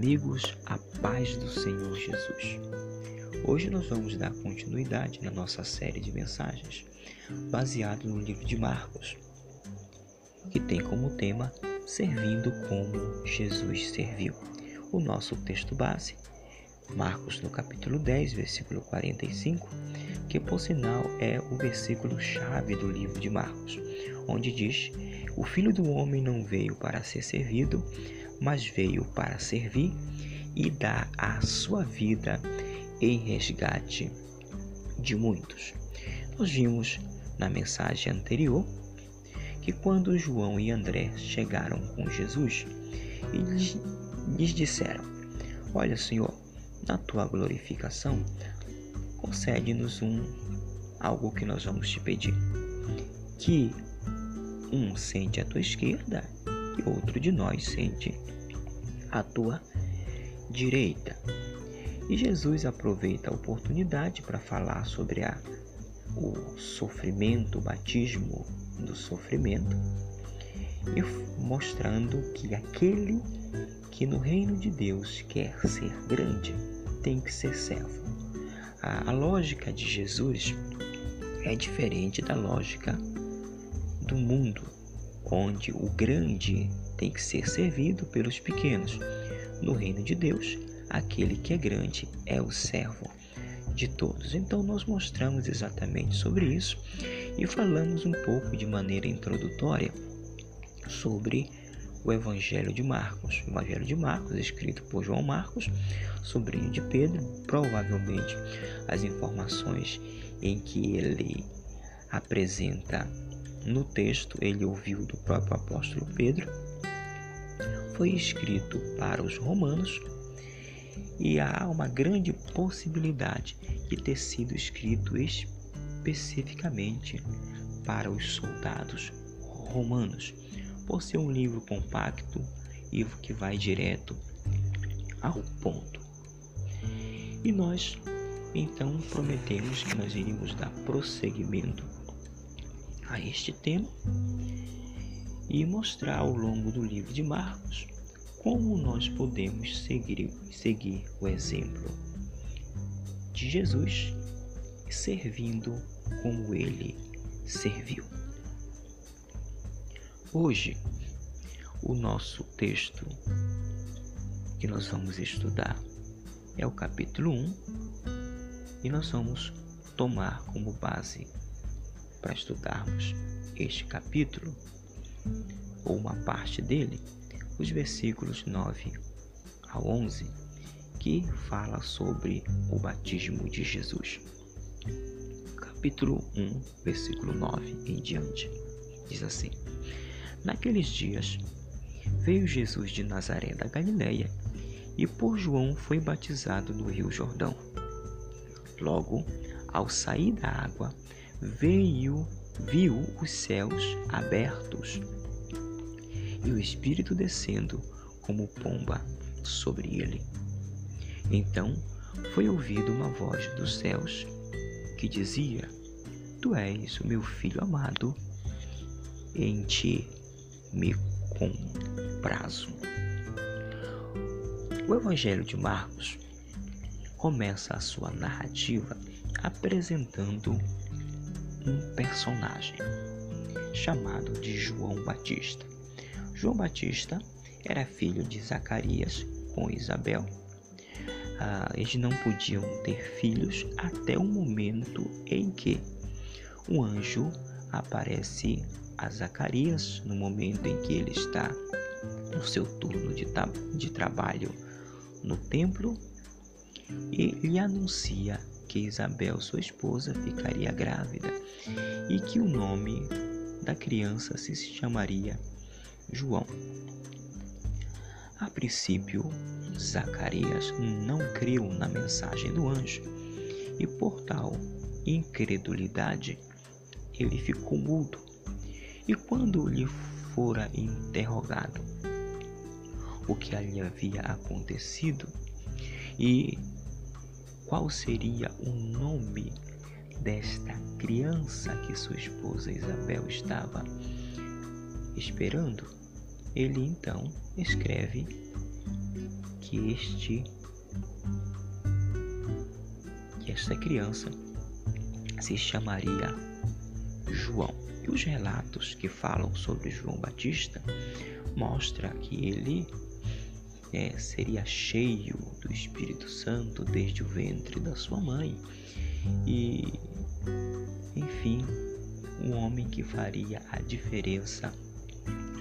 amigos, a paz do Senhor Jesus. Hoje nós vamos dar continuidade na nossa série de mensagens baseado no livro de Marcos, que tem como tema Servindo como Jesus serviu. O nosso texto base, Marcos no capítulo 10, versículo 45, que por sinal é o versículo chave do livro de Marcos, onde diz: O filho do homem não veio para ser servido, mas veio para servir e dar a sua vida em resgate de muitos. Nós vimos na mensagem anterior que quando João e André chegaram com Jesus, eles lhes disseram: Olha, Senhor, na tua glorificação, concede-nos um algo que nós vamos te pedir. Que um sente à tua esquerda outro de nós sente à tua direita. E Jesus aproveita a oportunidade para falar sobre a, o sofrimento, o batismo do sofrimento, e mostrando que aquele que no reino de Deus quer ser grande tem que ser servo. A, a lógica de Jesus é diferente da lógica do mundo, onde o grande tem que ser servido pelos pequenos. No reino de Deus, aquele que é grande é o servo de todos. Então, nós mostramos exatamente sobre isso e falamos um pouco de maneira introdutória sobre o Evangelho de Marcos. O Evangelho de Marcos, escrito por João Marcos, sobrinho de Pedro, provavelmente as informações em que ele apresenta no texto, ele ouviu do próprio apóstolo Pedro foi escrito para os romanos e há uma grande possibilidade de ter sido escrito especificamente para os soldados romanos, por ser um livro compacto e que vai direto ao ponto. E nós então prometemos que nós iríamos dar prosseguimento a este tema e mostrar ao longo do livro de Marcos como nós podemos seguir, seguir o exemplo de Jesus servindo como ele serviu. Hoje, o nosso texto que nós vamos estudar é o capítulo 1 e nós vamos tomar como base para estudarmos este capítulo ou uma parte dele, os versículos 9 a 11, que fala sobre o batismo de Jesus. Capítulo 1, versículo 9 em diante, diz assim: Naqueles dias veio Jesus de Nazaré da Galileia e por João foi batizado no Rio Jordão. Logo, ao sair da água, veio viu os céus abertos e o Espírito descendo como pomba sobre ele. Então foi ouvida uma voz dos céus que dizia: Tu és o meu filho amado, em ti me comprazo. O Evangelho de Marcos começa a sua narrativa apresentando um personagem chamado de João Batista. João Batista era filho de Zacarias com Isabel. Ah, eles não podiam ter filhos até o momento em que um anjo aparece a Zacarias, no momento em que ele está no seu turno de, de trabalho no templo, e lhe anuncia que Isabel, sua esposa, ficaria grávida e que o nome da criança se chamaria João. A princípio, Zacarias não creu na mensagem do anjo e, por tal incredulidade, ele ficou mudo. E quando lhe fora interrogado o que ali havia acontecido e qual seria o nome desta criança que sua esposa Isabel estava esperando, ele então escreve que este que esta criança se chamaria João. E os relatos que falam sobre João Batista mostra que ele é, seria cheio do Espírito Santo desde o ventre da sua mãe e, enfim, um homem que faria a diferença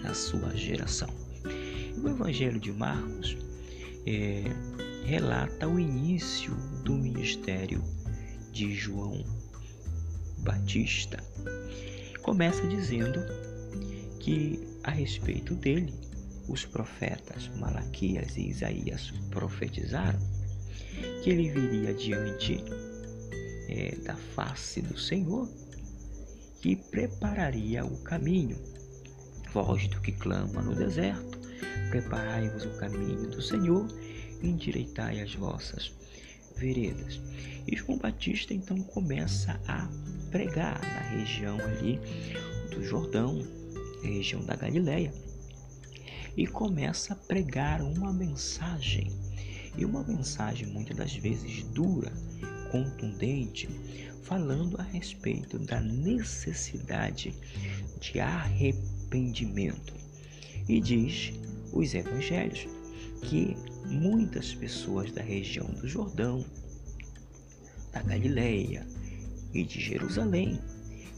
na sua geração. O Evangelho de Marcos é, relata o início do ministério de João Batista. Começa dizendo que a respeito dele, os profetas Malaquias e Isaías profetizaram que ele viria diante é, da face do Senhor que prepararia o caminho. Voz do que clama no deserto, preparai-vos o caminho do Senhor, endireitai as vossas veredas. E João Batista então começa a pregar na região ali do Jordão, região da Galileia, e começa a pregar uma mensagem, e uma mensagem muitas das vezes dura, contundente, falando a respeito da necessidade de arrependimento. E diz os evangelhos que muitas pessoas da região do Jordão, da Galileia e de Jerusalém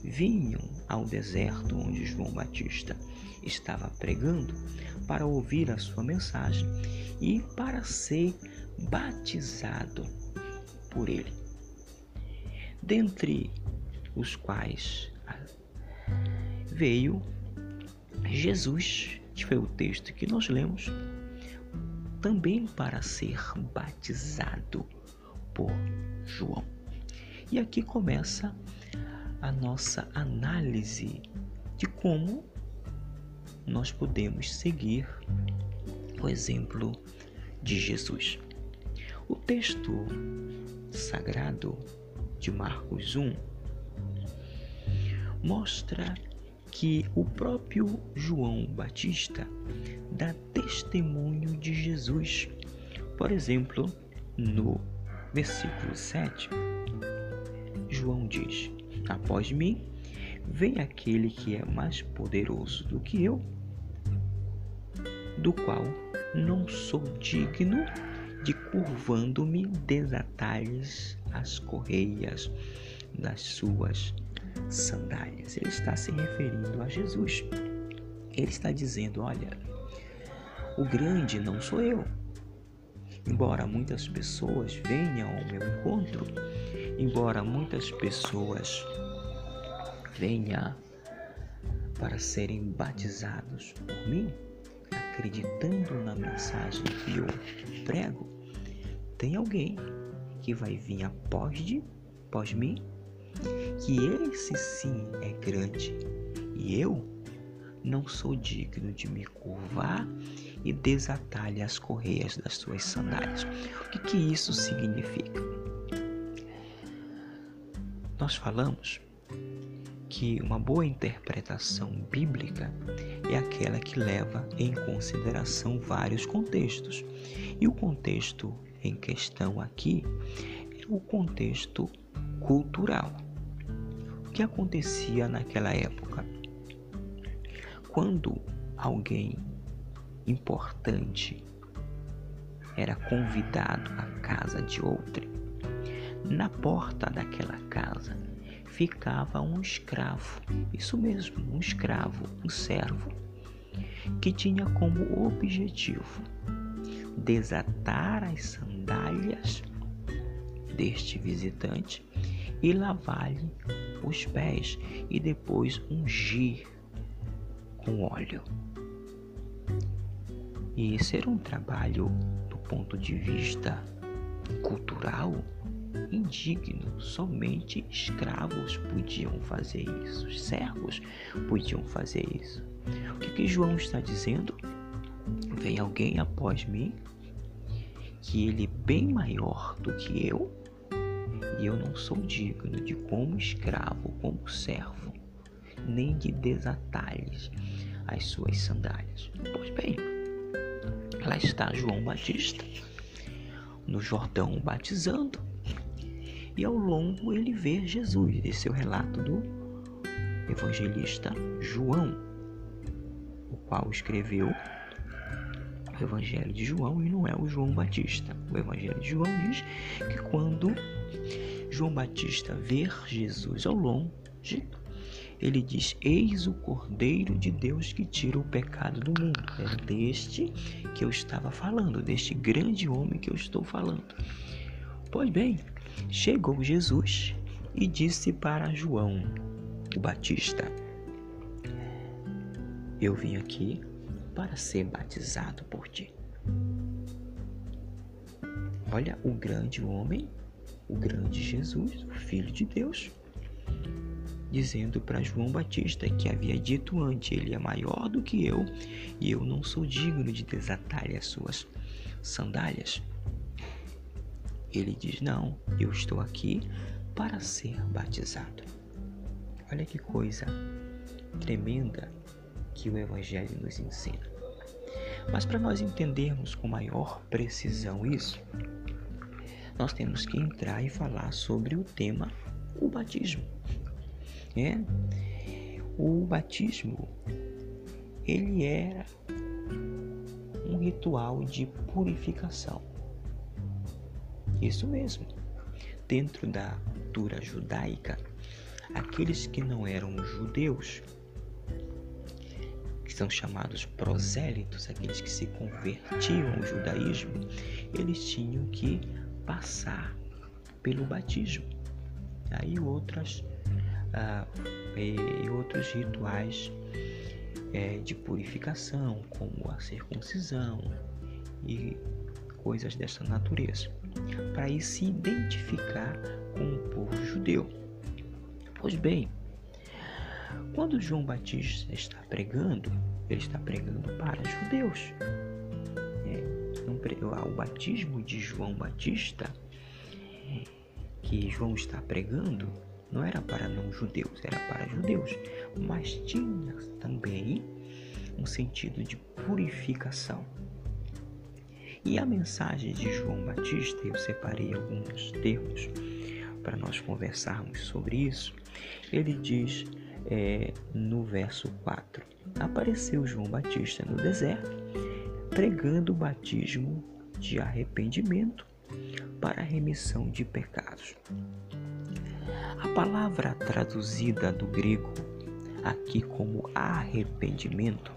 vinham ao deserto onde João Batista estava pregando para ouvir a sua mensagem e para ser batizado por ele. Dentre os quais veio Jesus, que foi o texto que nós lemos, também para ser batizado por João. E aqui começa a nossa análise de como nós podemos seguir o exemplo de Jesus. O texto sagrado de Marcos 1 mostra que o próprio João Batista dá testemunho de Jesus. Por exemplo, no versículo 7, João diz: Após mim vem aquele que é mais poderoso do que eu, do qual não sou digno de curvando-me desatar-lhes as correias das suas sandálias. Ele está se referindo a Jesus. Ele está dizendo: Olha, o grande não sou eu. Embora muitas pessoas venham ao meu encontro, embora muitas pessoas venham para serem batizados por mim, acreditando na mensagem que eu prego, tem alguém que vai vir após de, após mim que esse sim é grande e eu não sou digno de me curvar e desatar-lhe as correias das suas sandálias. O que, que isso significa? Nós falamos que uma boa interpretação bíblica é aquela que leva em consideração vários contextos. E o contexto em questão aqui é o contexto cultural. O que acontecia naquela época? Quando alguém importante era convidado à casa de outrem, na porta daquela casa ficava um escravo, isso mesmo, um escravo, um servo, que tinha como objetivo desatar as sandálias deste visitante e lavar-lhe os pés e depois ungir com óleo. E esse era um trabalho do ponto de vista cultural indigno. Somente escravos podiam fazer isso, servos podiam fazer isso. O que, que João está dizendo? Vem alguém após mim que ele é bem maior do que eu e eu não sou digno de, como escravo, como servo, nem de desatar-lhes as suas sandálias. Pois bem, lá está João Batista no Jordão batizando. E ao longo ele vê Jesus. Esse é o relato do evangelista João, o qual escreveu o Evangelho de João e não é o João Batista. O Evangelho de João diz que quando João Batista vê Jesus ao longe, ele diz: Eis o Cordeiro de Deus que tira o pecado do mundo. É deste que eu estava falando, deste grande homem que eu estou falando. Pois bem, chegou Jesus e disse para João, o Batista: Eu vim aqui para ser batizado por ti. Olha o grande homem, o grande Jesus, o Filho de Deus, dizendo para João Batista que havia dito antes: Ele é maior do que eu e eu não sou digno de desatar as suas sandálias. Ele diz: Não, eu estou aqui para ser batizado. Olha que coisa tremenda que o Evangelho nos ensina. Mas para nós entendermos com maior precisão isso, nós temos que entrar e falar sobre o tema o batismo. É? O batismo ele era um ritual de purificação. Isso mesmo. Dentro da cultura judaica, aqueles que não eram judeus, que são chamados prosélitos, aqueles que se convertiam ao judaísmo, eles tinham que passar pelo batismo. Aí outras ah, e, outros rituais é, de purificação, como a circuncisão e coisas dessa natureza, para ir se identificar com o povo judeu. Pois bem, quando João Batista está pregando, ele está pregando para judeus. É, o batismo de João Batista, que João está pregando, não era para não judeus, era para judeus, mas tinha também um sentido de purificação. E a mensagem de João Batista, eu separei alguns termos para nós conversarmos sobre isso. Ele diz é, no verso 4: Apareceu João Batista no deserto, pregando o batismo de arrependimento para a remissão de pecados. A palavra traduzida do grego aqui como arrependimento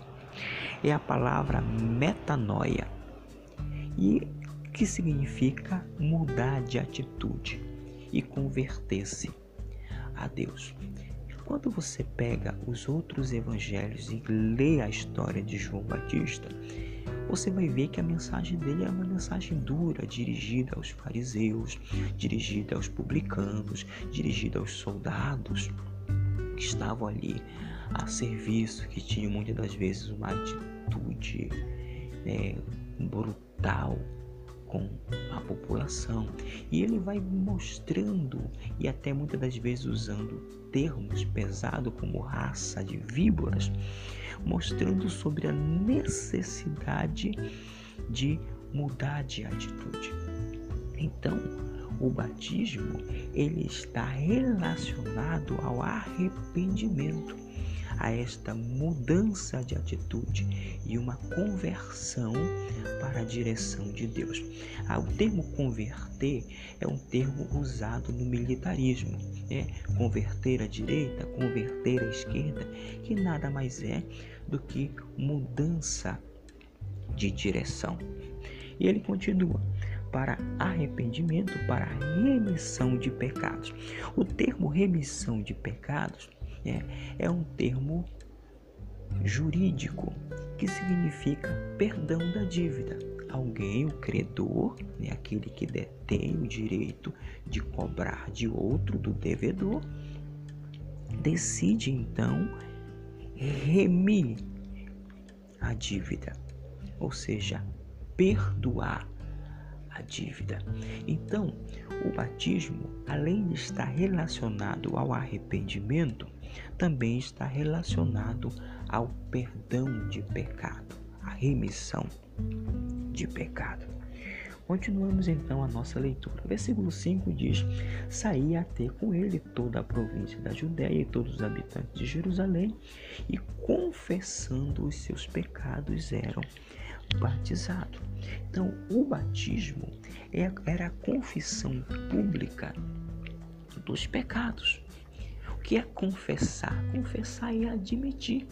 é a palavra metanoia e que significa mudar de atitude e converter-se a Deus. Quando você pega os outros evangelhos e lê a história de João Batista, você vai ver que a mensagem dele é uma mensagem dura, dirigida aos fariseus, dirigida aos publicanos, dirigida aos soldados que estavam ali a serviço, que tinham muitas das vezes uma atitude né, brutal com a população. E ele vai mostrando, e até muitas das vezes usando termos pesados como raça de víboras, mostrando sobre a necessidade de mudar de atitude. Então, o batismo ele está relacionado ao arrependimento, a esta mudança de atitude e uma conversão para a direção de Deus. Ah, o termo converter é um termo usado no militarismo, né? Converter à direita, converter à esquerda, que nada mais é do que mudança de direção. E ele continua para arrependimento, para remissão de pecados. O termo remissão de pecados é, é um termo jurídico que significa perdão da dívida. Alguém, o credor, né, aquele que detém o direito de cobrar de outro, do devedor, decide então remir a dívida, ou seja, perdoar a dívida. Então, o batismo, além de estar relacionado ao arrependimento, também está relacionado ao perdão de pecado, a remissão de pecado. Continuamos então a nossa leitura. Versículo 5 diz: Saía a ter com ele toda a província da Judéia e todos os habitantes de Jerusalém, e confessando os seus pecados eram batizados. Então, o batismo é, era a confissão pública dos pecados. Que é confessar? Confessar é admitir.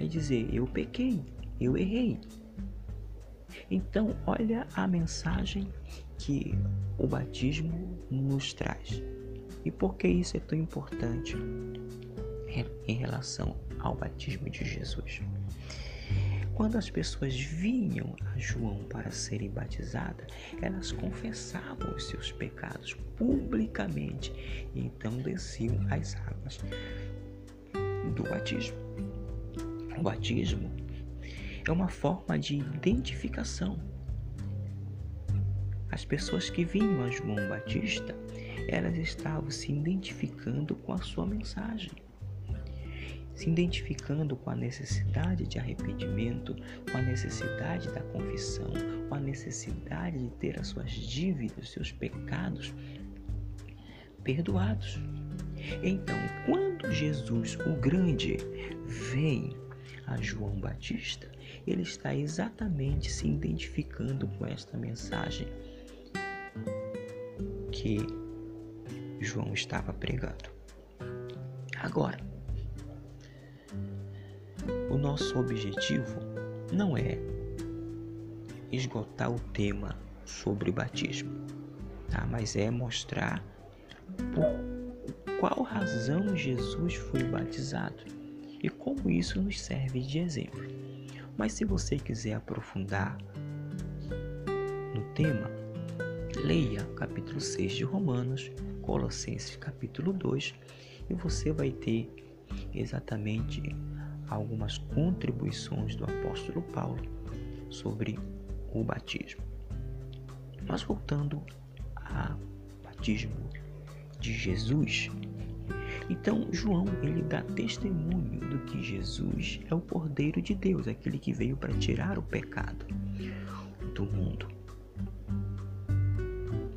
É dizer, eu pequei, eu errei, então, olha a mensagem que o batismo nos traz. E por que isso é tão importante em relação ao batismo de Jesus? Quando as pessoas vinham a João para serem batizadas, elas confessavam os seus pecados publicamente e então desciam as águas do batismo. O batismo é uma forma de identificação. As pessoas que vinham a João Batista, elas estavam se identificando com a sua mensagem, se identificando com a necessidade de arrependimento, com a necessidade da confissão, com a necessidade de ter as suas dívidas, seus pecados perdoados. Então, quando Jesus, o grande, vem a João Batista, ele está exatamente se identificando com esta mensagem que João estava pregando. Agora, o nosso objetivo não é esgotar o tema sobre batismo, tá? mas é mostrar por qual razão Jesus foi batizado e como isso nos serve de exemplo. Mas se você quiser aprofundar no tema, leia capítulo 6 de Romanos, Colossenses capítulo 2 e você vai ter exatamente algumas contribuições do apóstolo Paulo sobre o batismo. Mas voltando ao batismo de Jesus, então, João, ele dá testemunho do que Jesus é o Cordeiro de Deus, aquele que veio para tirar o pecado do mundo.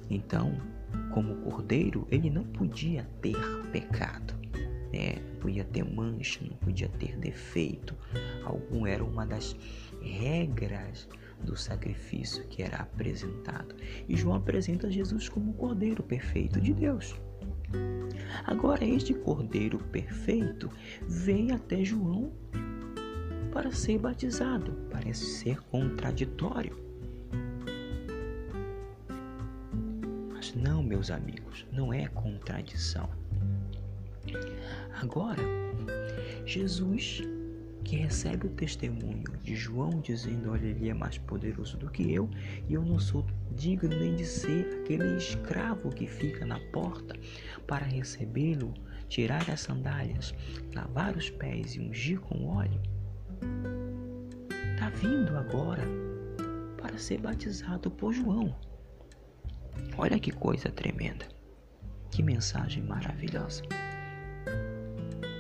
Então, como cordeiro, ele não podia ter pecado, né? Podia ter mancha, não podia ter defeito. Algum era uma das regras do sacrifício que era apresentado. E João apresenta Jesus como o cordeiro perfeito de Deus. Agora, este cordeiro perfeito vem até João para ser batizado. Parece ser contraditório. Mas não, meus amigos, não é contradição. Agora, Jesus que recebe o testemunho de João dizendo: Olha, ele é mais poderoso do que eu, e eu não sou digno nem de ser aquele escravo que fica na porta para recebê-lo, tirar as sandálias, lavar os pés e ungir com óleo. Está vindo agora para ser batizado por João. Olha que coisa tremenda, que mensagem maravilhosa.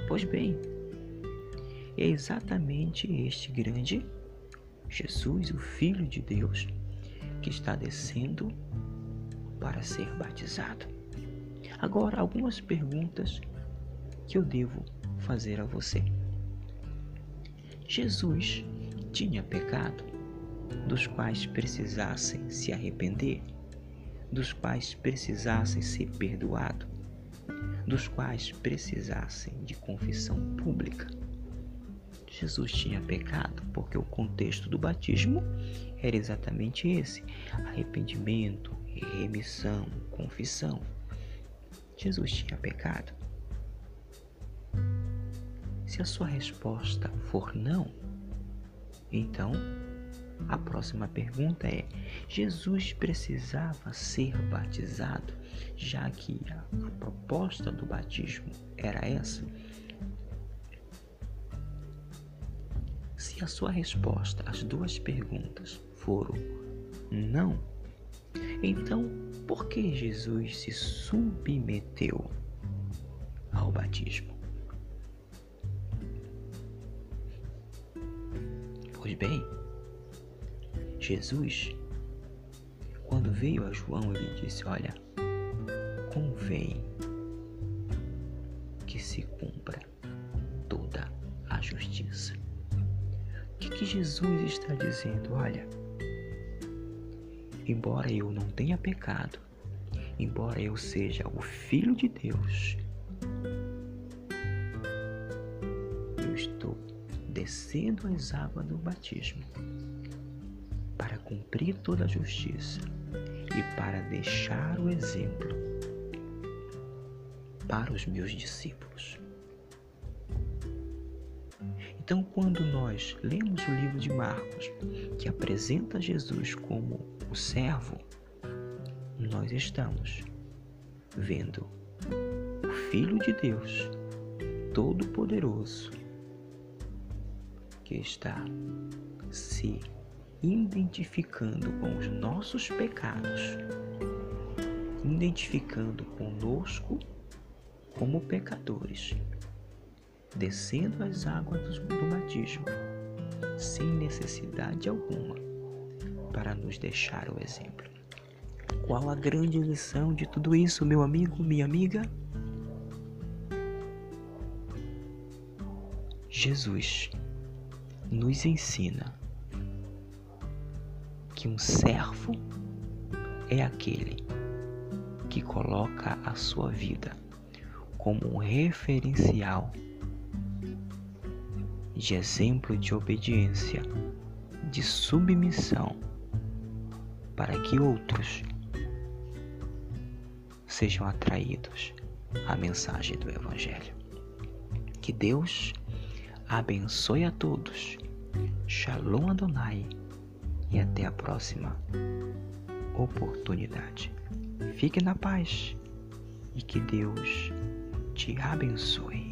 Pois bem, é exatamente este grande Jesus, o Filho de Deus, que está descendo para ser batizado. Agora, algumas perguntas que eu devo fazer a você. Jesus tinha pecado dos quais precisassem se arrepender, dos quais precisassem ser perdoado, dos quais precisassem de confissão pública. Jesus tinha pecado, porque o contexto do batismo era exatamente esse: arrependimento, remissão, confissão. Jesus tinha pecado? Se a sua resposta for não, então a próxima pergunta é: Jesus precisava ser batizado, já que a, proposta do batismo era essa? Se a sua resposta às duas perguntas foram não, então por que Jesus se submeteu ao batismo? Pois bem, Jesus quando veio a João, ele disse: Olha, convém que se cumpra toda a justiça. O que, que Jesus está dizendo? Olha, embora eu não tenha pecado, embora eu seja o Filho de Deus, eu estou descendo as águas do batismo para cumprir toda a justiça e para deixar o exemplo para os meus discípulos. Então, quando nós lemos o livro de Marcos, que apresenta Jesus como o servo, nós estamos vendo o Filho de Deus, Todo-Poderoso, que está se identificando com os nossos pecados, identificando conosco como pecadores, descendo as águas do batismo, sem necessidade alguma, para nos deixar o exemplo. Qual a grande lição de tudo isso, meu amigo, minha amiga? Jesus nos ensina um servo é aquele que coloca a sua vida como um referencial de exemplo de obediência, de submissão, para que outros sejam atraídos à mensagem do Evangelho. Que Deus abençoe a todos. Shalom Adonai e até a próxima oportunidade. Fique na paz e que Deus te abençoe.